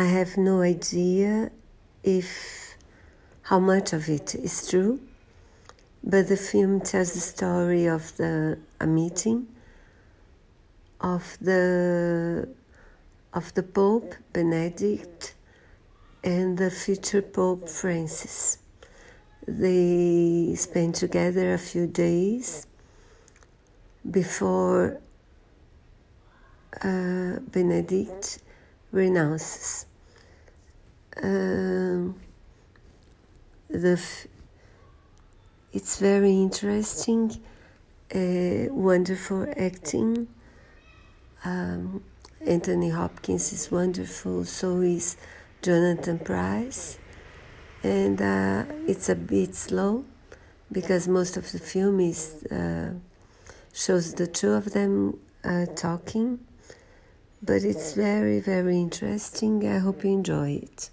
I have no idea if how much of it is true, but the film tells the story of the a meeting of the of the Pope Benedict and the future Pope Francis. They spent together a few days before uh, Benedict renounces. Um, the it's very interesting, uh, wonderful acting. Um, Anthony Hopkins is wonderful, so is Jonathan Pryce, and uh, it's a bit slow because most of the film is uh, shows the two of them uh, talking, but it's very very interesting. I hope you enjoy it.